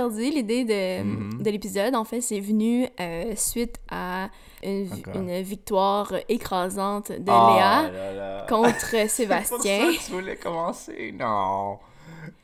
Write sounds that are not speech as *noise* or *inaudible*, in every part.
Aujourd'hui, l'idée de, Mhm. de l'épisode, en fait, c'est venu euh, suite à une, Encore. une victoire écrasante de Oh Léa là là. contre Sébastien. *laughs* C'est pour ça que tu voulais commencer? Non.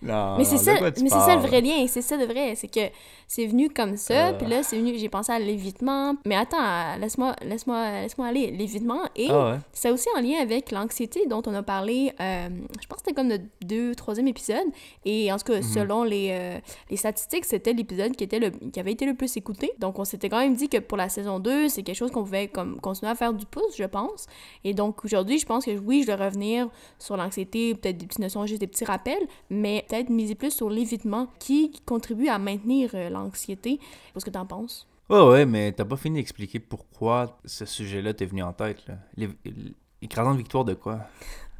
Non. Mais c'est ça, mais c'est ça le vrai lien, c'est ça de vrai, c'est que c'est venu comme ça, Euh. puis là c'est venu, j'ai pensé à l'évitement, mais attends, laisse-moi, laisse-moi, laisse-moi aller, l'évitement et Ah ouais? c'est aussi en lien avec l'anxiété dont on a parlé, euh, je pense que c'était comme le deux, troisième épisode, et en tout Mhm. cas selon les, euh, les statistiques, c'était l'épisode qui était le, qui avait été le plus écouté, donc on s'était quand même dit que pour la saison 2, c'est quelque chose qu'on pouvait comme continuer à faire du pouce, je pense, et donc aujourd'hui, je pense que oui, je vais revenir sur l'anxiété, peut-être des petites notions, juste des petits rappels, mais peut-être miser plus sur l'évitement qui contribue à maintenir euh, l'anxiété. Qu'est-ce que t'en penses? Ouais, ouais, mais t'as pas fini d'expliquer pourquoi ce sujet-là t'est venu en tête, L'écrasante victoire de quoi?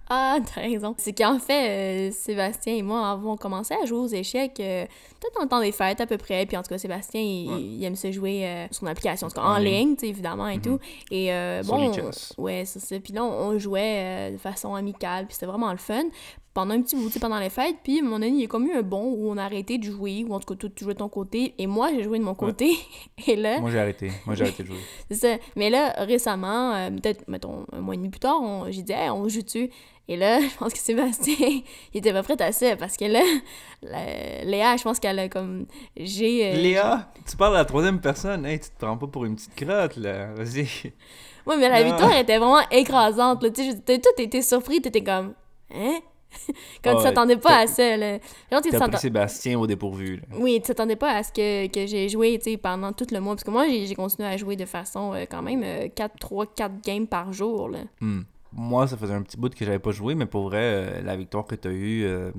Ah, *laughs* t'as raison. C'est qu'en fait, euh, Sébastien et moi avons commencé à jouer aux échecs euh, peut-être en temps des fêtes à peu près. Puis en tout cas, Sébastien, il, Ouais. il aime se jouer euh, sur son application, en, cas, en En ligne. tu évidemment, et Mhm. tout. Et bon, les chess. ouais, c'est ça. Puis là, on, on jouait de façon amicale, puis c'était vraiment le fun. Pendant un petit bout, pendant les fêtes, puis mon ami, il y a comme eu un bon où on a arrêté de jouer, ou en tout cas, toi, tu jouais de ton côté, et moi, j'ai joué de mon côté. *laughs* et là, Moi, j'ai arrêté. Moi, j'ai arrêté de jouer. *laughs* c'est ça. Mais là, récemment, euh, peut-être, mettons, un mois et demi plus tard, on- j'ai dit, hey, on joue-tu? Et là, *laughs* je pense que Sébastien, il était pas prêt à ça, parce que là, la- Léa, je pense qu'elle a comme. J'ai. euh, Léa, tu parles à la troisième personne. Hey, tu te prends pas pour une petite crotte, là. Vas-y. Ouais, mais la victoire était vraiment écrasante, là. Tu sais, toi, t'étais surpris, t'étais comme. Hein? *laughs* Quand Ah tu ouais, t'attendais pas à ça, là. Genre, tu pris Sébastien au dépourvu, là. Oui, tu t'attendais pas à ce que, que j'ai joué, tu sais, pendant tout le mois. Parce que moi, j'ai continué à jouer de façon, euh, quand même, 4, 3, 4 games par jour, là. Hmm. Moi, ça faisait un petit bout que j'avais pas joué, mais pour vrai, euh, la victoire que t'as eue, euh,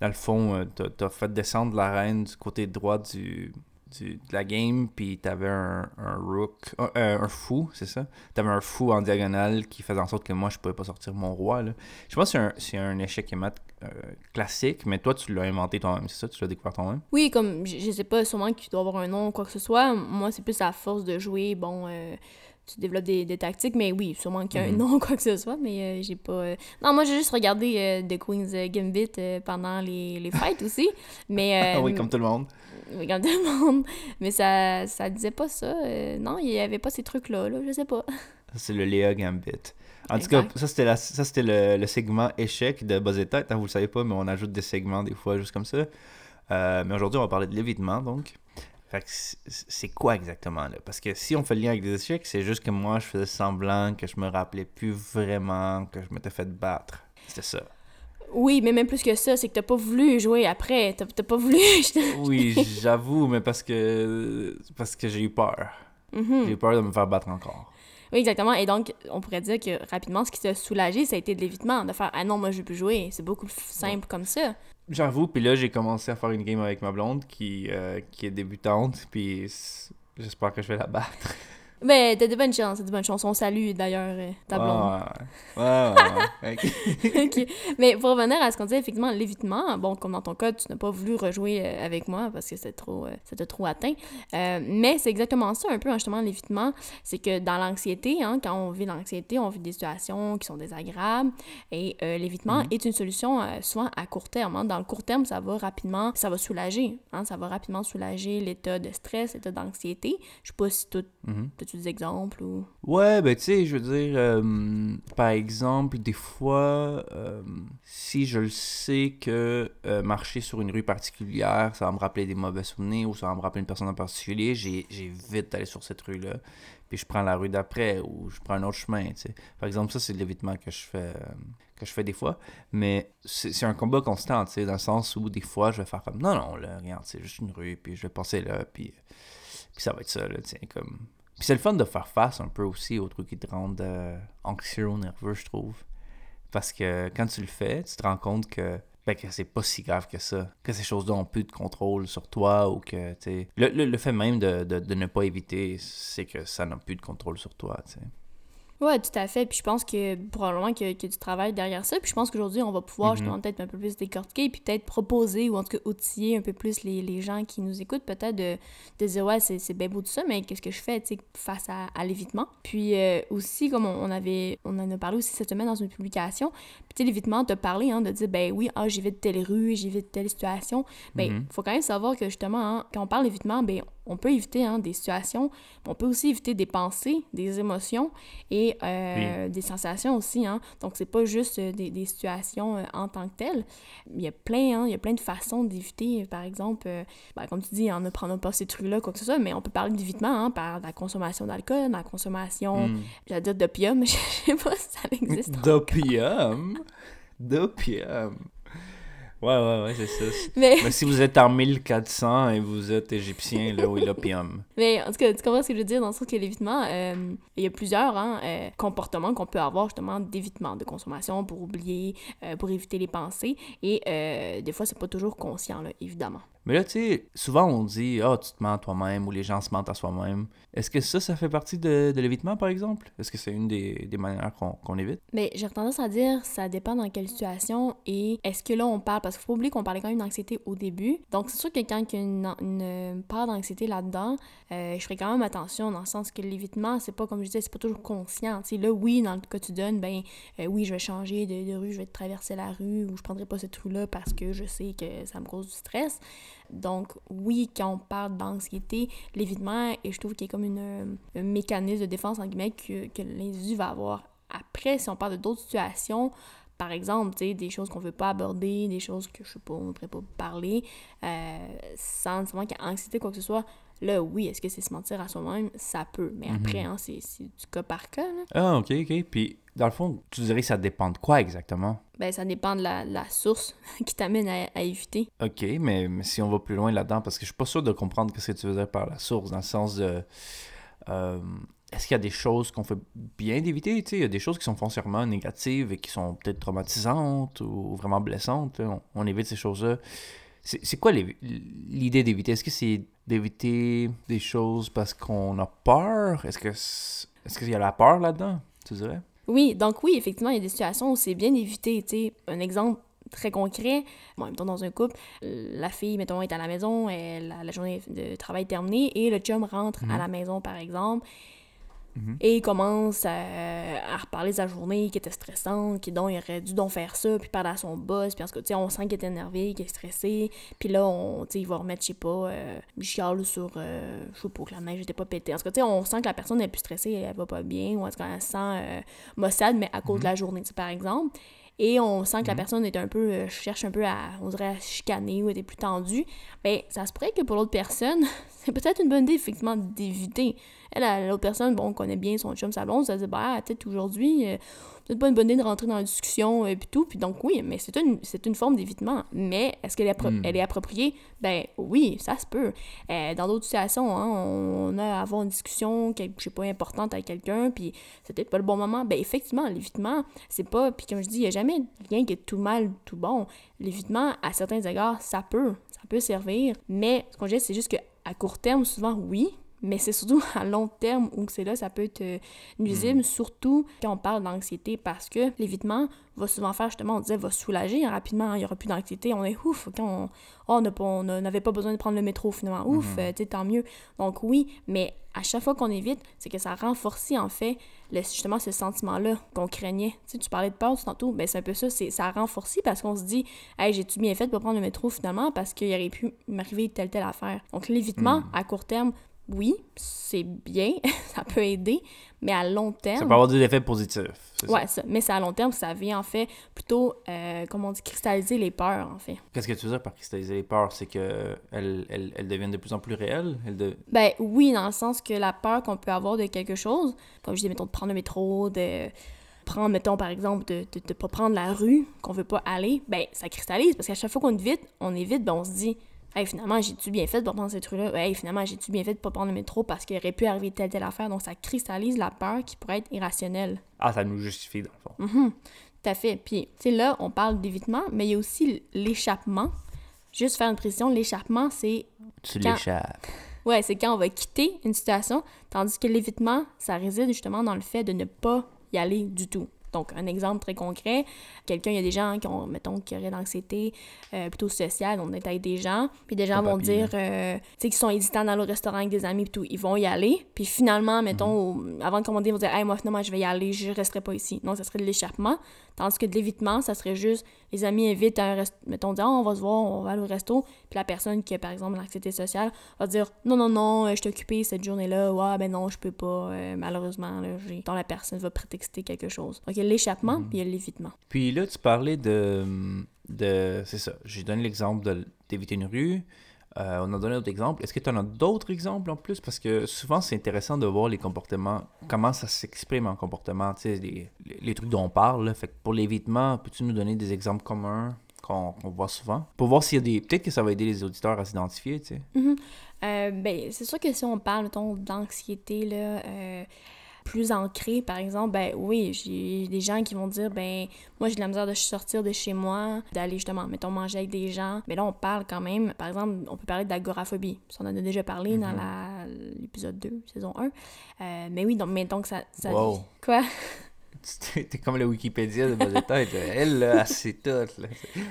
dans le fond, t'as- t'as fait descendre la reine du côté droit du, du- de la game, puis t'avais un, un rook, euh, euh, un fou, c'est ça? T'avais un fou en diagonale qui faisait en sorte que moi, je pouvais pas sortir mon roi, là. Je pense que c'est un, c'est un échec et mat euh, classique, mais toi, tu l'as inventé toi-même, c'est ça? Tu l'as découvert toi-même? Oui, comme, je, je sais pas, sûrement qu'il doit avoir un nom ou quoi que ce soit. Moi, c'est plus à force de jouer, bon, euh, tu développes des, des tactiques, mais oui, sûrement qu'il y a un Mhm. nom ou quoi que ce soit, mais j'ai pas... Non, moi, j'ai juste regardé The Queen's Gambit pendant les, les fêtes aussi, mais... *laughs* oui, comme tout le monde. Comme tout le monde. Mais ça, ça disait pas ça. euh, non, il y avait pas ces trucs-là, là, je sais pas. Ça, c'est le Léa Gambit. En tout cas, ça c'était, la, ça, c'était le, le segment échec de Buzz et Tête. hein, vous le savez pas, mais on ajoute des segments des fois juste comme ça. Euh, mais aujourd'hui, on va parler de l'évitement, donc. Fait que c'est, c'est quoi exactement là? Parce que si on fait le lien avec des échecs, c'est juste que moi, je faisais semblant que je me rappelais plus vraiment que je m'étais fait battre. C'était ça. Oui, mais même plus que ça, c'est que t'as pas voulu jouer après. T'as t'as pas voulu... *laughs* Oui, j'avoue, mais parce que parce que j'ai eu peur. Mhm. J'ai eu peur de me faire battre encore. Oui, exactement. Et donc, on pourrait dire que rapidement, ce qui t'a soulagé, ça a été de l'évitement, de faire Ah non, moi je veux plus jouer. C'est beaucoup plus simple comme ça. J'avoue, puis là, j'ai commencé à faire une game avec ma blonde qui, euh, qui est débutante, puis j'espère que je vais la battre. *laughs* Ben, t'as de bonnes chances, t'as de bonnes chances. On salue d'ailleurs euh, ta blonde. Ouais, ouais, *laughs* ouais, ouais. Ok. *laughs* Ok. Mais pour revenir à ce qu'on disait, effectivement, l'évitement, bon, comme dans ton cas, tu n'as pas voulu rejouer euh, avec moi parce que c'était trop, euh, ça t'a trop atteint. Euh, mais c'est exactement ça, un peu, hein, justement, l'évitement. C'est que dans l'anxiété, hein, quand on vit l'anxiété, on vit des situations qui sont désagréables. Et euh, l'évitement Mhm. est une solution euh, souvent à court terme. hein. Dans le court terme, ça va rapidement, ça va soulager. hein, ça va rapidement soulager l'état de stress, l'état d'anxiété. Je sais pas si tu Mhm. Des exemples ou? Ouais, ben tu sais, je veux dire, euh, par exemple, des fois, euh, si je le sais que euh, marcher sur une rue particulière, ça va me rappeler des mauvais souvenirs ou ça va me rappeler une personne en particulier, j'ai vite d'aller sur cette rue-là. Puis je prends la rue d'après ou je prends un autre chemin, tu sais. Par exemple, ça, c'est l'évitement que je fais que je fais des fois. Mais c'est c'est un combat constant, tu sais, dans le sens où des fois, je vais faire comme, non, non, là, regarde, c'est juste une rue, puis je vais passer là, puis, puis ça va être ça, là, tu sais, comme... Puis c'est le fun de faire face un peu aussi aux trucs qui te rendent euh, anxieux ou nerveux, je trouve. Parce que quand tu le fais, tu te rends compte que, ben, c'est pas si grave que ça. Que ces choses-là ont plus de contrôle sur toi ou que, tu le, le fait même de, de, de ne pas éviter, c'est que ça n'a plus de contrôle sur toi, tu sais. Ouais, tout à fait. Puis je pense que probablement qu'il y, qu'il y a du travail derrière ça. Puis je pense qu'aujourd'hui, on va pouvoir Mhm. justement peut-être un peu plus décortiquer, puis peut-être proposer ou en tout cas outiller un peu plus les, les gens qui nous écoutent, peut-être de, de dire ouais, c'est, bien beau tout ça, mais qu'est-ce que je fais, face à, à l'évitement? Puis euh, aussi, comme on, on avait, on en a parlé aussi cette semaine dans une publication, puis tu sais, l'évitement, de parler, hein, de dire ben oui, ah, j'évite telle rue, j'évite telle situation. Ben, Mhm. faut quand même savoir que justement, hein, quand on parle d'évitement, ben on peut éviter hein, des situations, on peut aussi éviter des pensées, des émotions et euh, des sensations aussi. Hein. Donc, c'est pas juste euh, des, des situations euh, en tant que telles. Il y a plein, hein, il y a plein de façons d'éviter, par exemple, euh, ben, comme tu dis, en ne prenant pas ces trucs-là, quoi que ce soit, mais on peut parler d'évitement hein, par la consommation d'alcool, la consommation, Hmm. j'allais dire d'opium, mais *laughs* je sais pas si ça existe. D'opium? D'opium. Ouais, ouais, ouais, c'est ça. *laughs* Mais, Mais si vous êtes en 1400 et vous êtes égyptien, là, oui, l'opium. mais en tout cas, tu comprends ce que je veux dire dans le sens que l'évitement, euh, il y a plusieurs hein, euh, comportements qu'on peut avoir justement d'évitement, de consommation pour oublier, euh, pour éviter les pensées. Et euh, des fois, c'est pas toujours conscient, là, évidemment. Mais là, tu sais, souvent on dit Ah, tu te mens à toi-même ou les gens se mentent à soi-même. Est-ce que ça, ça fait partie de, de l'évitement, par exemple? Est-ce que c'est une des, des manières qu'on évite? Mais j'ai tendance à dire, ça dépend dans quelle situation et est-ce que là on parle, parce qu'il faut oublier qu'on parlait quand même d'anxiété au début. Donc c'est sûr que quand il y a une, part d'anxiété là-dedans, euh, je ferai quand même attention dans le sens que l'évitement, c'est pas comme je disais, c'est pas toujours conscient. Tu sais, là, oui, dans le cas que tu donnes, ben euh, oui, je vais changer de, de rue, je vais traverser la rue ou je prendrai pas cette rue-là parce que je sais que ça me cause du stress. Donc, oui, quand on parle d'anxiété, l'évitement, et je trouve qu'il y a comme une, un mécanisme de défense, que, que l'individu va avoir. Après, si on parle de d'autres situations, par exemple, des choses qu'on veut pas aborder, des choses que, je sais pas, on ne devrait pas parler, euh, sans qu'il y ait anxiété, quoi que ce soit, là, oui, est-ce que c'est se mentir à soi-même? Ça peut. Mais après, hein, c'est du cas par cas, là. Ah, ok, ok. Puis, dans le fond, tu dirais que ça dépend de quoi exactement? Ben, ça dépend de la, la source *laughs* qui t'amène à, à éviter. Ok, mais, mais si on va plus loin là-dedans, parce que je suis pas sûr de comprendre ce que tu veux dire par la source, dans le sens de. euh, est-ce qu'il y a des choses qu'on fait bien d'éviter? Tu sais, il y a des choses qui sont foncièrement négatives et qui sont peut-être traumatisantes ou vraiment blessantes. on évite ces choses-là. C'est c'est quoi l'idée d'éviter? Est-ce que c'est d'éviter des choses parce qu'on a peur? Est-ce que est-ce qu'il y a la peur là-dedans, tu dirais? Oui, donc oui, effectivement, il y a des situations où c'est bien d'éviter, tu sais. Un exemple très concret, bon, mettons dans un couple, la fille, mettons, est à la maison, elle, la journée de travail terminée, et le chum rentre à la maison, par exemple, Mhm. et il commence à, à reparler de sa journée qui était stressante, qui donc il aurait dû donc faire ça, puis parler à son boss, puis en tout cas, tu sais, on sent qu'il est énervé, qu'il est stressé, puis là, on, il va remettre, je sais pas, euh, chiale sur, euh, je sais pas, que la neige était pas pétée. En tout cas, tu sais, on sent que la personne est plus stressée, elle va pas bien, ou en tout cas, elle se sent euh, maussade, mais à cause de la journée, par exemple. Et on sent que la personne est un peu, euh, cherche un peu à, on dirait, à chicaner ou était plus tendue. Ben, ça se pourrait que pour l'autre personne, *laughs* c'est peut-être une bonne idée, effectivement, d'éviter. Elle, l'autre personne, bon, on connaît bien son chum, sa blonde, ça se dit, bah, peut-être aujourd'hui, euh, peut-être pas une bonne idée de rentrer dans la discussion, et puis tout. Puis donc, oui, mais c'est une, c'est une forme d'évitement. Mais est-ce qu'elle est, appro- Mm. elle est appropriée? Ben, oui, ça se peut. Euh, dans d'autres situations, hein, on a à avoir une discussion, quelque- je sais pas, importante avec quelqu'un, puis c'est peut-être pas le bon moment. Ben, effectivement, l'évitement, c'est pas, puis comme je dis, il y a jamais rien qui est tout mal, tout bon. L'évitement, à certains égards, ça peut, ça peut servir, mais ce qu'on dit, c'est juste qu'à court terme, souvent, oui, mais c'est surtout *laughs* à long terme où c'est là, ça peut être euh, nuisible, surtout quand on parle d'anxiété, parce que l'évitement va souvent faire, justement, on disait, va soulager hein, rapidement, il n'y aura plus d'anxiété, on est ouf, quand on oh, n'avait pas besoin de prendre le métro finalement, ouf, tu sais, tant mieux. Donc oui, mais à chaque fois qu'on évite, c'est que ça renforce en fait le- justement ce sentiment-là qu'on craignait. Tu sais, tu parlais de peur tout tantôt, ben c'est un peu ça, c'est ça renforce parce qu'on se dit, hey, j'ai-tu bien fait de pas prendre le métro finalement parce qu'il aurait pu m'arriver telle telle affaire. Donc l'évitement à court terme, oui, c'est bien, *laughs* ça peut aider, mais à long terme. Ça peut avoir des effets positifs. Ouais, ça. mais c'est à long terme, ça vient en fait plutôt, euh, comment on dit, cristalliser les peurs en fait. Qu'est-ce que tu veux dire par cristalliser les peurs? C'est qu'elles elles, elles deviennent de plus en plus réelles? Elles de... Ben oui, dans le sens que la peur qu'on peut avoir de quelque chose, comme je dis, mettons, de prendre le métro, de prendre, mettons, par exemple, de ne pas prendre la rue qu'on veut pas aller, ben ça cristallise parce qu'à chaque fois qu'on évite, on évite, ben on se dit, hey, finalement, j'ai-tu bien fait de pas prendre cette rue-là? Hey, finalement, j'ai-tu bien fait de pas prendre le métro parce qu'il aurait pu arriver telle, telle affaire? Donc ça cristallise la peur qui pourrait être irrationnelle. Ah, ça nous justifie, dans le fond. Mhm, tout à fait. Puis, tu sais, là, on parle d'évitement, mais il y a aussi l'échappement. Juste faire une précision, l'échappement, c'est Tu Quand- l'échappes. Ouais, c'est quand on va quitter une situation, tandis que l'évitement, ça réside justement dans le fait de ne pas y aller du tout. Donc, un exemple très concret, quelqu'un, il y a des gens qui ont, mettons, qui auraient d'anxiété euh, plutôt sociale, on est avec des gens, puis des gens vont dire, euh, tu sais, qu'ils sont hésitants dans le restaurant avec des amis, puis tout, ils vont y aller, puis finalement, mettons, mhm. avant de commander, ils vont dire, hey, moi, finalement, je vais y aller, je resterai pas ici. Non, ça serait de l'échappement, tandis que de l'évitement, ça serait juste, les amis invitent à un restaurant, mettons, dire, oh, on va se voir, on va aller au resto, puis la personne qui a, par exemple, l'anxiété sociale va dire, non, non, non, euh, je suis occupée cette journée-là, ouais, ben non, je peux pas, malheureusement, là, Tant la personne va prétexter quelque chose y a l'échappement, puis il y a l'évitement. Puis là, tu parlais de. de c'est ça. J'ai donné l'exemple d'éviter une rue. Euh, on a donné d'autres exemples. Est-ce que tu en as d'autres exemples en plus? Parce que souvent, c'est intéressant de voir les comportements, comment ça s'exprime en comportement, tu les, les, trucs dont on parle. Fait que pour l'évitement, peux-tu nous donner des exemples communs qu'on voit souvent? Pour voir s'il y a des... Peut-être que ça va aider les auditeurs à s'identifier, tu sais. Mm-hmm. Euh, ben, c'est sûr que si on parle, d'anxiété, là... Euh, plus ancré, par exemple, ben oui, j'ai des gens qui vont dire, ben moi j'ai de la misère de sortir de chez moi, d'aller justement, mettons, manger avec des gens. Mais là, on parle quand même, par exemple, on peut parler d'agoraphobie. On en a déjà parlé dans mm-hmm. l'épisode 2, saison 1. Euh, mais oui, donc, mais donc ça... ça wow. Quoi? *laughs* T'es comme le Wikipédia de bas tête. Elle, là, c'est tout.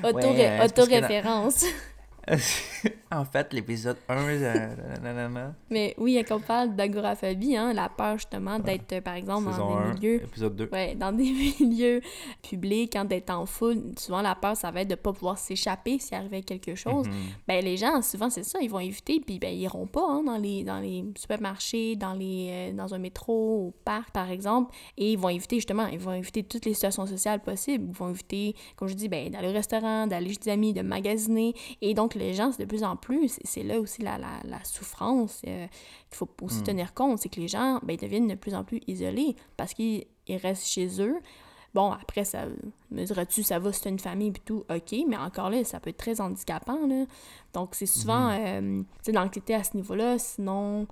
Auto-référence. *laughs* *laughs* en fait, l'épisode 1, euh, Mais oui, quand on parle d'agoraphobie, hein, la peur justement d'être, euh, par exemple, dans des milieux. Épisode 2. Ouais, dans des *laughs* milieux publics, quand d'être en foule, souvent la peur, ça va être de ne pas pouvoir s'échapper s'il arrivait quelque chose. Mhm. Ben, les gens, souvent, c'est ça, ils vont éviter, puis ben, ils iront pas hein, dans, les, dans les supermarchés, dans, les, euh, dans un métro, au parc, par exemple, et ils vont éviter, justement, ils vont éviter toutes les situations sociales possibles. Ils vont éviter, comme je dis, ben, d'aller au restaurant, d'aller chez des amis, de magasiner, et donc les gens, c'est de plus en plus, c'est là aussi la, la, souffrance euh, qu'il faut aussi hmm. tenir compte, c'est que les gens ben, deviennent de plus en plus isolés parce qu'ils restent chez eux. Bon, après, ça me diras-tu, ça va, c'est une famille et tout, ok, mais encore là, ça peut être très handicapant, là. Donc, c'est souvent, hmm. euh, sais, l'anxiété à ce niveau-là, sinon...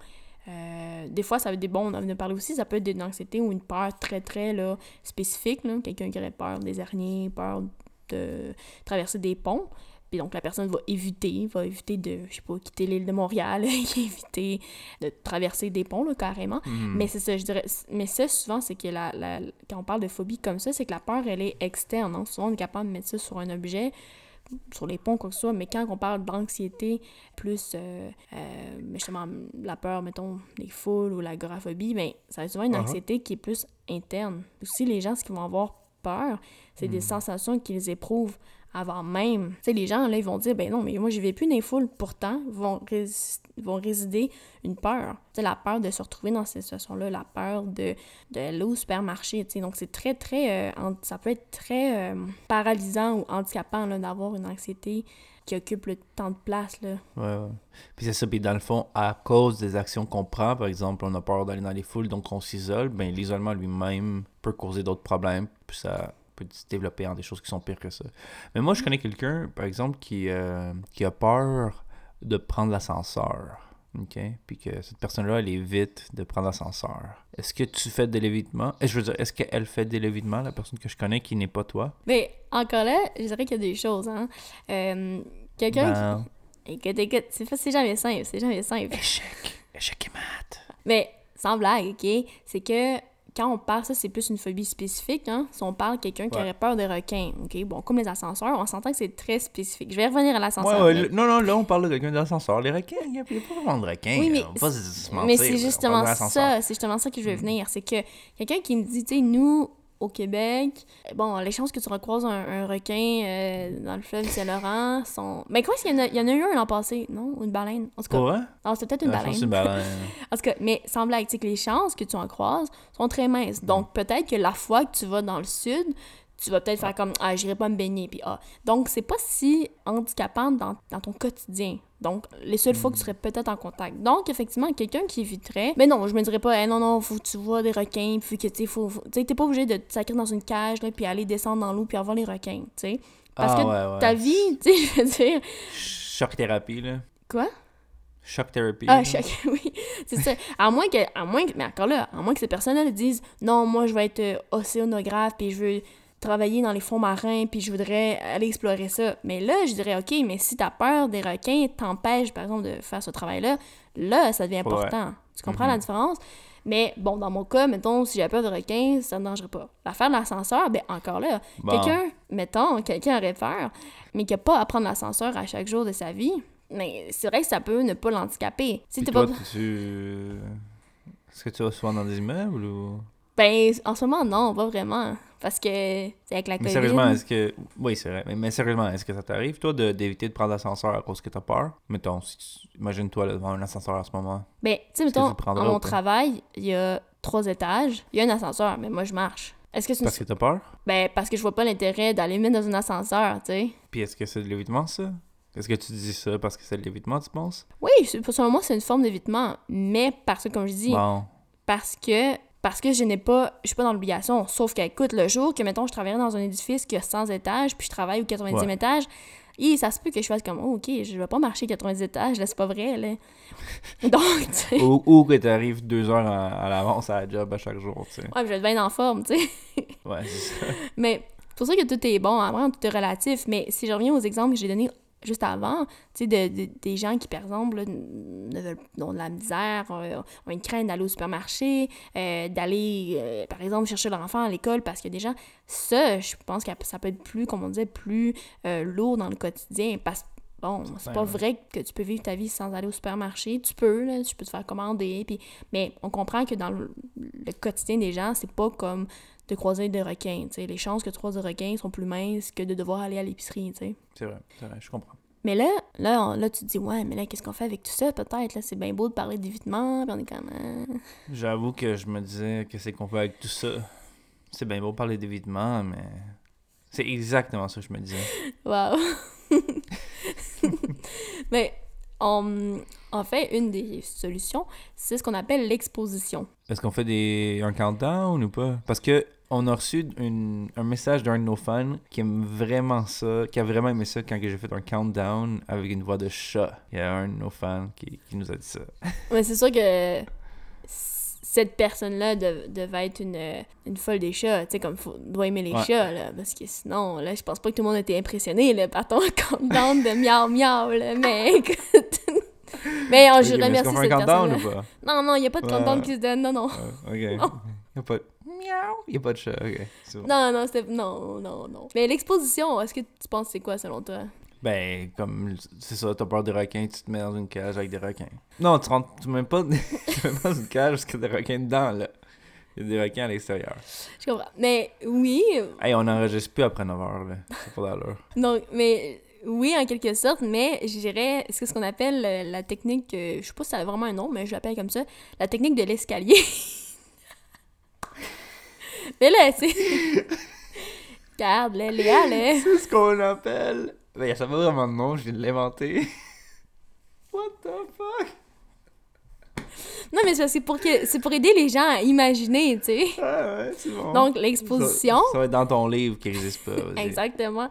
Euh, des fois, ça veut être des bons, on en de parler aussi, ça peut être une anxiété ou une peur très, très là, spécifique. Quelqu'un qui aurait peur des araignées, peur de traverser des ponts. Puis donc, la personne va éviter, va éviter de, je sais pas, quitter l'île de Montréal, *laughs* éviter de traverser des ponts, là, carrément. Mhm. Mais c'est ça, je dirais. Mais ça, souvent, c'est que la, la, quand on parle de phobie comme ça, c'est que la peur, elle est externe. Hein. Souvent, on est capable de mettre ça sur un objet, sur les ponts, quoi que ce soit. Mais quand on parle d'anxiété, plus, euh, euh, justement, la peur, mettons, des foules ou l'agoraphobie, ben, ça va souvent une uh-huh. anxiété qui est plus interne. Aussi, les gens, ce qu'ils vont avoir peur, c'est des mhm. sensations qu'ils éprouvent avant même. Tu sais, les gens, là, vont dire, ben non, mais moi, je vais plus dans les foules. Pourtant, vont, vont résider une peur. Tu sais, la peur de se retrouver dans cette situation-là, la peur de, de aller au supermarché, tu sais. Donc, c'est très, très... Euh, ça peut être très euh, paralysant ou handicapant, d'avoir une anxiété qui occupe le temps de place, là. Ouais. Puis c'est ça, puis dans le fond, à cause des actions qu'on prend, par exemple, on a peur d'aller dans les foules, donc on s'isole, ben l'isolement lui-même peut causer d'autres problèmes, puis ça peut se développer en des choses qui sont pires que ça. Mais moi, je connais quelqu'un, par exemple, qui, euh, qui a peur de prendre l'ascenseur. OK? Puis que cette personne-là, elle évite de prendre l'ascenseur. Est-ce que tu fais de l'évitement? Je veux dire, est-ce qu'elle fait de l'évitement, la personne que je connais qui n'est pas toi? Mais encore là, je dirais qu'il y a des choses, hein. Euh, quelqu'un ben... qui... Écoute, écoute, c'est jamais simple, c'est jamais simple. Échec. Échec et mat. Mais, sans blague, OK? C'est que quand on parle, ça, c'est plus une phobie spécifique. Hein? Si on parle de quelqu'un qui aurait peur des requins, OK? Bon, comme les ascenseurs, on s'entend que c'est très spécifique. Je vais revenir à l'ascenseur. Ouais, Non, non, là, on parle de quelqu'un d'ascenseur. Les requins, il n'y a, pas vraiment de requins. Oui, mais, mais c'est justement ça. C'est justement ça que je veux mm. venir. C'est que quelqu'un qui me dit, tu sais, nous, au Québec, bon, les chances que tu recroises un, requin euh, dans le fleuve Saint-Laurent sont. Mais quoi, il y, en a, il y en a eu un l'an passé, non? Ou une baleine? En tout cas. Ouais? Non, c'était peut-être une baleine. une baleine. *laughs* en tout cas, mais semble que les chances que tu en croises sont très minces. Donc, peut-être que la fois que tu vas dans le sud, tu vas peut-être faire comme ah j'irai pas me baigner puis ah donc c'est pas si handicapant dans, dans, ton quotidien donc les seules fois que tu serais peut-être en contact donc effectivement quelqu'un qui éviterait mais non je me dirais pas non non faut que tu vois des requins puis que tu sais faut, tu t'es pas obligé de te sacrer dans une cage là, puis aller descendre dans l'eau puis avoir les requins tu sais parce ah, que ta vie *laughs* tu sais je veux dire choc thérapie là quoi? Shock therapy. Ah, choc, *laughs* oui. C'est ça. À moins que, à moins que, mais encore là, à moins que ces personnes-là disent non, moi je vais être euh, océanographe puis je veux travailler dans les fonds marins, puis je voudrais aller explorer ça. Mais là, je dirais, OK, mais si ta peur des requins t'empêche, par exemple, de faire ce travail-là, là, ça devient important. Tu comprends la Mhm. différence? Mais bon, dans mon cas, mettons, si j'ai peur de requins, ça ne me dérangerait pas. L'affaire de l'ascenseur, ben encore là, Bon. quelqu'un, mettons, quelqu'un aurait peur, mais qui n'a pas à prendre l'ascenseur à chaque jour de sa vie, mais c'est vrai que ça peut ne pas l'handicaper. Si Puis t'es toi, pas... tu... Est-ce que tu vas souvent dans des immeubles ou... Ben, en ce moment, non, pas vraiment. Parce que, c'est avec la Mais COVID... sérieusement, est-ce que... Oui, c'est vrai. Mais, mais sérieusement, est-ce que ça t'arrive, toi, d'éviter de, prendre l'ascenseur à cause que t'as peur? Mettons, si imagine-toi devant un ascenseur en ce moment. Ben, tu sais, mettons, à mon travail, il y a trois étages, il y a un ascenseur, mais moi, je marche. Est-ce que c'est une... Parce que t'as peur? Ben, parce que je vois pas l'intérêt d'aller me mettre dans un ascenseur, tu sais. Puis est-ce que c'est de l'évitement, ça? Est-ce que tu dis ça parce que c'est de l'évitement, tu penses? Oui, pour selon moi, c'est une forme d'évitement, mais parce que, comme je dis, Bon. parce que parce que je n'ai pas je suis pas dans l'obligation sauf qu'écoute le jour que mettons je travaillerais dans un édifice qui a 100 étages puis je travaille au 90e Ouais. étage et ça se peut que je fasse comme oh, OK je vais pas marcher 90 étages là c'est pas vrai là *laughs* donc tu sais ou, ou que t'arrives deux heures à, à l'avance à la job à chaque jour, tu sais. ouais, je vais être bien en forme tu sais Ouais, c'est ça. *laughs* mais c'est pour ça que tout est bon vraiment tout est relatif mais si je reviens aux exemples que j'ai donnés juste avant, tu sais, de, de- des gens qui, par exemple, là, ne veulent, ont de la misère, euh, ont une crainte d'aller au supermarché, euh, d'aller, euh, par exemple, chercher leur enfant à l'école parce que des gens, ça, je pense que ça peut être plus, comme on disait, plus euh, lourd dans le quotidien parce que Bon, c'est pas vrai que tu peux vivre ta vie sans aller au supermarché. Tu peux, là, tu peux te faire commander. Puis... Mais on comprend que dans le, le quotidien des gens, c'est pas comme de croiser des requins. Les chances que tu croises des requins sont plus minces que de devoir aller à l'épicerie. C'est vrai, c'est vrai, je comprends. Mais là, là, on- là, tu te dis, ouais, mais là, qu'est-ce qu'on fait avec tout ça, peut-être? Là, c'est bien beau de parler d'évitement, puis on est comme... euh, J'avoue que je me disais que c'est qu'on fait avec tout ça? C'est bien beau parler d'évitement, mais c'est exactement ça que je me disais. *laughs* Wow! *laughs* mais on, en fait, une des solutions, c'est ce qu'on appelle l'exposition. Est-ce qu'on fait des un countdown ou pas? Parce que on a reçu une- un message d'un de nos fans qui aime vraiment ça, qui a vraiment aimé ça quand j'ai fait un countdown avec une voix de chat. Il y a un de nos fans qui, qui nous a dit ça. *laughs* Mais c'est sûr que cette personne-là de- devait être une, une folle des chats, tu sais, comme faut, doit aimer les Ouais. chats, là, parce que sinon, là, je pense pas que tout le monde était impressionné, là, par ton *laughs* countdown de miau miau, là, *laughs* mais écoute... mais oh, je Est-ce remercie cette un countdown personne-là. ou pas? Non, non, il n'y a pas de Ouais. countdown qui se donne, non, non. Euh, ok. Non. Il y a pas de... Miaou! Il y a pas de chat, ok. Non, non, c'était... Non, non, non. Mais l'exposition, est-ce que tu penses que c'est quoi, selon toi? Ben, comme, c'est ça, t'as peur des requins, tu te mets dans une cage avec des requins. Non, tu rentres, tu mets pas, *laughs* tu mets pas dans une cage parce qu'il y a des requins dedans, là. Il y a des requins à l'extérieur. Je comprends. Mais oui, Hey, on n'enregistre plus après 9h, là. C'est pas d'allure. donc, mais... Oui, en quelque sorte, mais je dirais, c'est ce qu'on appelle euh, la technique, euh, je sais pas si ça a vraiment un nom, mais je l'appelle comme ça, la technique de l'escalier. *laughs* mais là, c'est... *laughs* Regarde, là, Léa, là... *laughs* C'est ce qu'on appelle... Ben, ça pas vraiment de nom, je viens de l'inventer. *laughs* What the fuck? Non, mais c'est pour que c'est pour aider les gens à imaginer, tu sais. Ah ouais, c'est bon. Donc, l'exposition... Ça, ça va être dans ton livre qui n'existe pas. Exactement.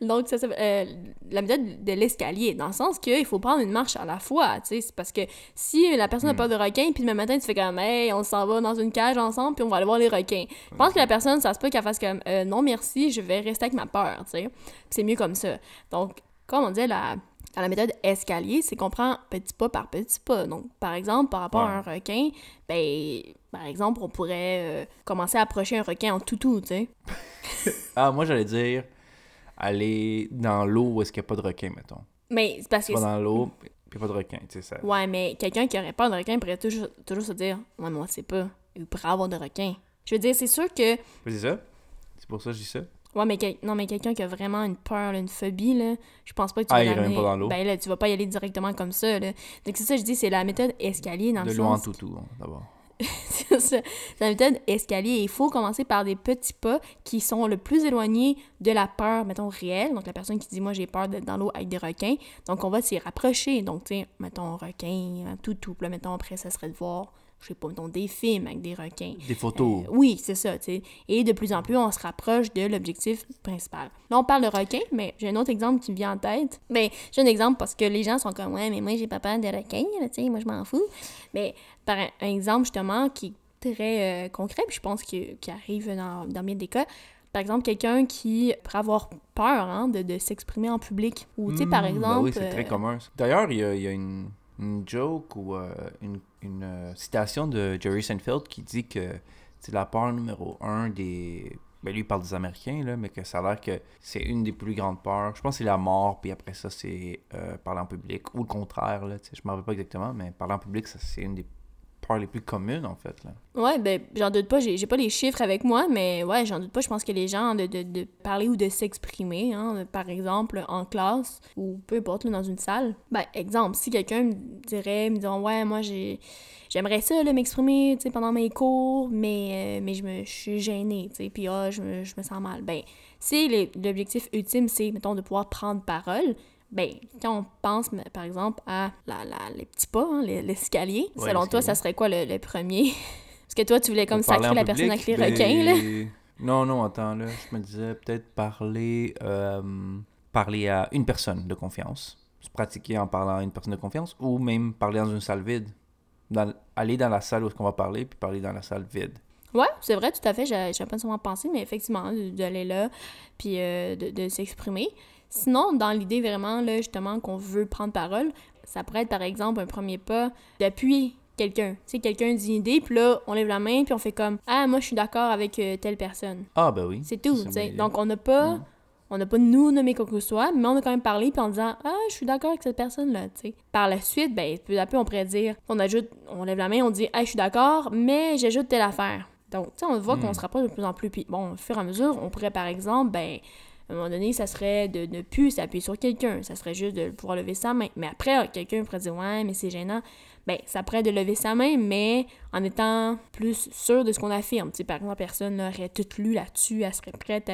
Donc, ça s'appelle euh, la méthode de l'escalier, dans le sens qu'il faut prendre une marche à la fois, tu sais. C'est parce que si la personne a Hmm. peur de requins, puis le matin, tu fais comme, hey, on s'en va dans une cage ensemble, puis on va aller voir les requins. Je pense que la personne, ça se peut qu'elle fasse comme, Euh, non, merci, je vais rester avec ma peur, tu sais. C'est mieux comme ça. Donc, comme on dit, la, dans la méthode escalier, c'est qu'on prend petit pas par petit pas. Donc, par exemple, par rapport à un requin, ben, par exemple, on pourrait euh, commencer à approcher un requin en toutou, tu sais. *laughs* Ah, moi, j'allais dire aller dans l'eau où est-ce qu'il n'y a pas de requin, mettons. Mais c'est parce Tu que vas dans l'eau, puis il n'y a pas de requin, tu sais ça. Ouais, mais quelqu'un qui aurait peur de requin pourrait toujours, toujours se dire Ouais, moi, c'est pas. Il pourrait avoir de requins. Je veux dire, c'est sûr que. C'est ça? C'est pour ça que je dis ça? Ouais, mais quel- non, mais quelqu'un qui a vraiment une peur, là, une phobie, là, je pense pas que tu Ah, vas il pas dans l'eau. Ben là, tu vas pas y aller directement comme ça, là. Donc c'est ça, je dis, c'est la méthode escalier dans De le l'eau en sens. toutou, hein, d'abord. *laughs* ça. C'est la méthode escalier. Il faut commencer par des petits pas qui sont le plus éloignés de la peur, mettons, réelle. Donc, la personne qui dit, moi, j'ai peur d'être dans l'eau avec des requins. Donc, on va s'y rapprocher. Donc, tu sais, mettons, requin, tout, tout. Puis là, mettons, après, ça serait de voir, je sais pas, mettons, des films avec des requins. Des photos. Euh, oui, c'est ça, tu sais. Et de plus en plus, on se rapproche de l'objectif principal. Là, on parle de requin, mais j'ai un autre exemple qui me vient en tête. Ben, j'ai un exemple parce que les gens sont comme, ouais, mais moi, j'ai pas peur des requins, tu sais, moi, je m'en fous. Mais par un, un exemple, justement, qui est très euh, concret, puis je pense que- qui arrive dans, dans bien des cas, par exemple, quelqu'un qui pourrait avoir peur hein, de, de s'exprimer en public. Ou, tu sais, par Hmm, ben exemple... oui, c'est très euh, commun. D'ailleurs, il y a, il y a une, une joke ou euh, une, une, euh, citation de Jerry Seinfeld qui dit que c'est la peur numéro un des. Ben lui, parle des Américains, là, mais que ça a l'air que c'est une des plus grandes peurs. Je pense que c'est la mort, puis après ça, c'est euh, parler en public, ou le contraire, là, je ne me rappelle pas exactement, mais parler en public, ça, c'est une des les plus communes, en fait. Là. Ouais, ben, j'en doute pas, j'ai pas les chiffres avec moi, mais ouais, j'en doute pas. Je pense que les gens, de, de, de parler ou de s'exprimer, hein, par exemple, en classe ou peu importe, là, dans une salle. Ben, exemple, si quelqu'un me dirait, me disant, ouais, moi, j'ai. J'aimerais ça, m'exprimer, tu sais, pendant mes cours, mais, euh, mais je me suis gênée, puis ah, je, me, je me sens mal. Ben, si l'objectif ultime, c'est, mettons, de pouvoir prendre parole, ben, quand on pense, par exemple, à la, la- les petits pas, hein, les- l'escalier, Ouais, selon toi, ça serait quoi le, le premier? *laughs* Parce que toi, tu voulais comme sacrer la personne avec les public, requins, là. ben, Non, non, attends, là, je me disais peut-être parler, euh, parler à une personne de confiance. Se pratiquer en parlant à une personne de confiance ou même parler dans une salle vide. Dans- aller dans la salle où on va parler puis parler dans la salle vide. Ouais, c'est vrai, tout à fait. J'avais pas nécessairement pensé, mais effectivement, d'aller là, puis euh, de, de s'exprimer. Sinon, dans l'idée vraiment, là, justement, qu'on veut prendre parole, ça pourrait être, par exemple, un premier pas d'appuyer quelqu'un. Tu sais, quelqu'un dit une idée, puis là, on lève la main, puis on fait comme « Ah, moi, je suis d'accord avec euh, telle personne. Ah, ben oui. ». C'est tout, tu sais. Donc, on n'a pas... Mm. On n'a pas nous nommé quoi que ce soit, mais on a quand même parlé puis en disant Ah, je suis d'accord avec cette personne-là, tu sais. Par la suite, ben, peu à peu, on pourrait dire On ajoute, on lève la main, on dit Ah, je suis d'accord, mais j'ajoute telle affaire. Donc, tu sais, on voit qu'on Mm. se rapproche de plus en plus. Puis, bon, au fur et à mesure, on pourrait, par exemple, ben, à un moment donné, ça serait de ne plus s'appuyer sur quelqu'un. Ça serait juste de pouvoir lever sa main. Mais après, quelqu'un pourrait dire Ouais, mais c'est gênant. Ben, ça pourrait de lever sa main, mais en étant plus sûr de ce qu'on affirme. Par exemple, personne là, aurait tout lu là-dessus, elle serait prête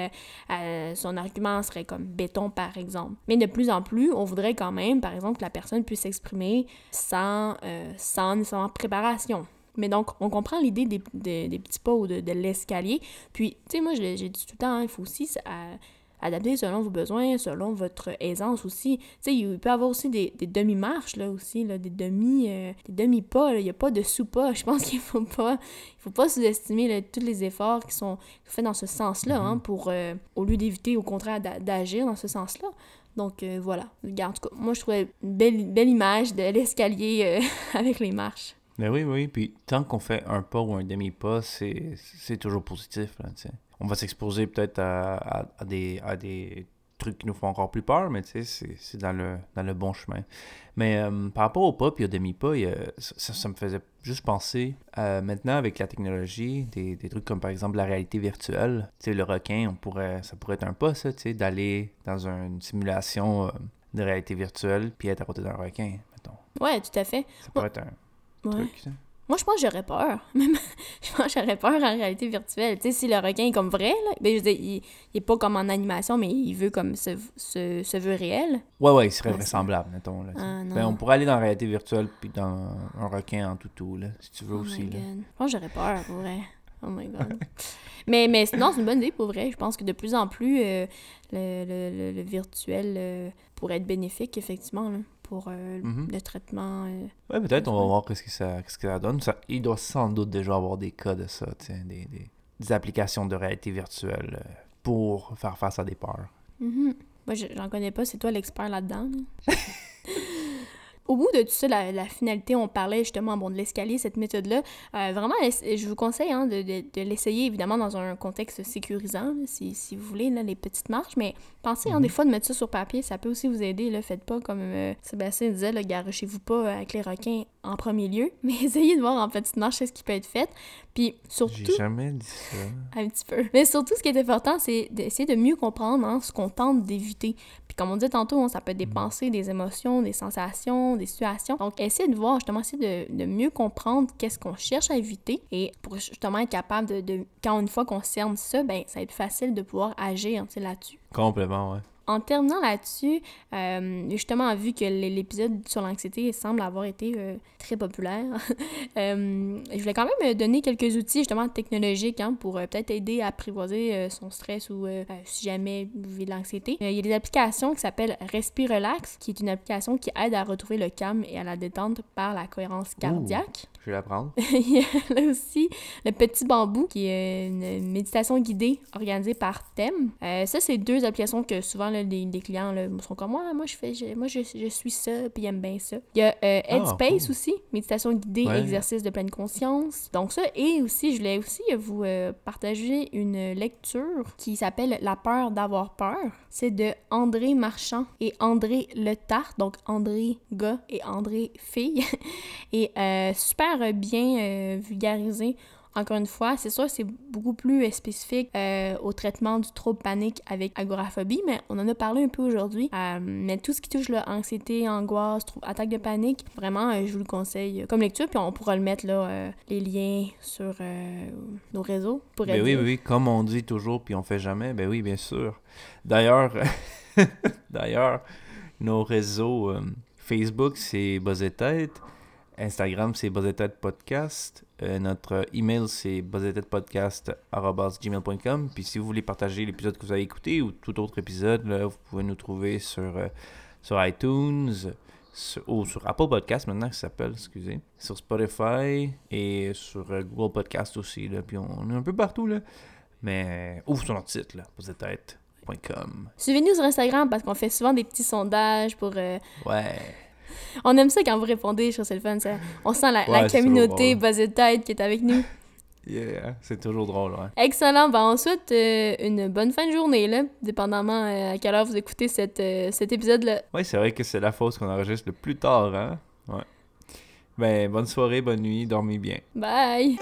à, son argument serait comme béton, par exemple. Mais de plus en plus, on voudrait quand même, par exemple, que la personne puisse s'exprimer sans, euh, sans préparation. Mais donc, on comprend l'idée des, des- petits pas ou de, de l'escalier. Puis, tu sais, moi, j'ai dit tout le temps, hein, il faut aussi adapter selon vos besoins, selon votre aisance aussi. Tu sais, il peut y avoir aussi des, des demi-marches, là, aussi, là, des demi, euh, des demi-pas, là. Il n'y a pas de sous-pas. Je pense *laughs* qu'il faut pas, il faut pas sous-estimer tous les efforts qui sont faits dans ce sens-là, hein, pour, euh, au lieu d'éviter, au contraire, d'a- d'agir dans ce sens-là. Donc, euh, voilà. Regarde, en tout cas, moi, je trouvais une belle, belle image de l'escalier euh, *laughs* avec les marches. Ben oui, oui. Puis tant qu'on fait un pas ou un demi-pas, c'est c'est toujours positif. Là, tu sais. On va s'exposer peut-être à, à- à des, à des trucs qui nous font encore plus peur, mais tu sais, c'est- c'est dans le, dans le bon chemin. Mais euh, par rapport au pas et au demi-pas, ça, me faisait juste penser, euh, maintenant avec la technologie, des, des trucs comme par exemple la réalité virtuelle, tu sais, le requin, on pourrait, ça pourrait être un pas, ça, tu sais, d'aller dans une simulation euh, de réalité virtuelle puis être à côté d'un requin, mettons. Ouais, tout à fait. Ça pourrait être un Ouais. truc, ça. Moi, je pense que j'aurais peur. *laughs* Même, je pense que j'aurais peur en réalité virtuelle. Tu sais, si le requin est comme vrai, là, ben, je veux dire, il, il est pas comme en animation, mais il veut comme ce, ce, ce veut réel. Ouais, ouais, il serait Ah, vraisemblable, mettons. Là. Ah, ben, on pourrait aller dans la réalité virtuelle puis dans un requin en toutou, là, si tu veux Oh aussi. Là. Je pense que j'aurais peur, pour vrai. Oh my god. *laughs* mais, mais non, c'est une bonne idée, pour vrai. Je pense que de plus en plus, euh, le, le, le, le virtuel euh, pourrait être bénéfique, effectivement, là, pour euh, Mhm. le traitement. euh. Ouais, peut-être, on va voir qu'est-ce que ça, qu'est-ce que ça donne. Ça, il doit sans doute déjà avoir des cas de ça, des, des, des applications de réalité virtuelle euh, pour faire face à des peurs. Mhm. Moi, je- j'en connais pas, c'est toi l'expert là-dedans. là. *laughs* Au bout de tout ça, la, la finalité, on parlait justement bon, de l'escalier, cette méthode-là. Euh, vraiment, je vous conseille hein, de, de- de l'essayer évidemment dans un contexte sécurisant, si, si vous voulez, là, les petites marches. Mais pensez hein, Mhm. des fois de mettre ça sur papier, ça peut aussi vous aider. Là. Faites pas comme euh, Sébastien disait, garochez-vous pas avec les requins en premier lieu, *laughs* mais essayez de voir en petites marches ce qui peut être fait. Puis J'ai surtout, jamais dit ça. un petit peu. Mais surtout, ce qui est important, c'est d'essayer de mieux comprendre hein, ce qu'on tente d'éviter. Puis comme on disait tantôt, hein, ça peut être des pensées, des émotions, des sensations, des situations. Donc, essayez de voir, justement, essayer de, de mieux comprendre qu'est-ce qu'on cherche à éviter. Et pour justement être capable de, de- quand une fois qu'on cerne ça, ben ça va être facile de pouvoir agir sais, là-dessus. Complètement, ouais. En terminant là-dessus, euh, justement, vu que l'épisode sur l'anxiété semble avoir été euh, très populaire, *laughs* euh, je voulais quand même donner quelques outils justement technologiques hein, pour peut-être aider à apprivoiser son stress ou si jamais vous vivez de l'anxiété. Il y a des applications qui s'appellent Respire Relax, qui est une application qui aide à retrouver le calme et à la détente par la cohérence cardiaque. Je vais la prendre. *laughs* Il y a là aussi le Petit Bambou, qui est une méditation guidée organisée par thème. Euh, ça, c'est deux applications que souvent là, les, les clients là, sont comme moi, moi je fais, je- moi je, je suis ça, puis ils aiment bien ça. Il y a euh, Headspace cool. aussi, méditation guidée, Ouais. exercice de pleine conscience. Donc ça, et aussi, je voulais aussi vous euh, partager une lecture qui s'appelle La peur d'avoir peur. C'est de André Marchand et André Letard, donc André gars et André fille. *laughs* et euh, super bien euh, vulgarisé. Encore une fois, c'est sûr c'est beaucoup plus euh, spécifique euh, au traitement du trouble panique avec agoraphobie, mais on en a parlé un peu aujourd'hui. Euh, mais tout ce qui touche là, anxiété, angoisse, trouble- attaque de panique, vraiment, euh, je vous le conseille euh, comme lecture, puis on pourra le mettre là, euh, les liens sur euh, nos réseaux. Pour Ben oui, oui, oui, comme on dit toujours, puis on fait jamais, ben oui, bien sûr. D'ailleurs, *laughs* d'ailleurs, nos réseaux euh, Facebook, c'est Buzz et Tête. Instagram, c'est Buzz et Tête Podcast. Euh, notre email, c'est buzzetêtepodcast.gmail.com. Puis si vous voulez partager l'épisode que vous avez écouté ou tout autre épisode, là, vous pouvez nous trouver sur, euh, sur iTunes, sur- ou sur Apple Podcast maintenant, ça s'appelle, excusez. Sur Spotify et sur euh, Google Podcast aussi. Là. Puis on est un peu partout, là. Mais ouvre sur notre site, là, buzzetête.com. Suivez-nous sur Instagram parce qu'on fait souvent des petits sondages pour. Ouais. On aime ça quand vous répondez, je trouve c'est le fun. Ça. On sent la, la Ouais, c'est communauté et Tête qui est avec nous. *laughs* Yeah, c'est toujours drôle, ouais. Excellent. Ben, on souhaite euh, une bonne fin de journée, là, dépendamment euh, à quelle heure vous écoutez cette, euh, cet épisode-là. Ouais, c'est vrai que c'est la fausse qu'on enregistre le plus tard, hein? Ouais. Ben, bonne soirée, bonne nuit, dormez bien. Bye!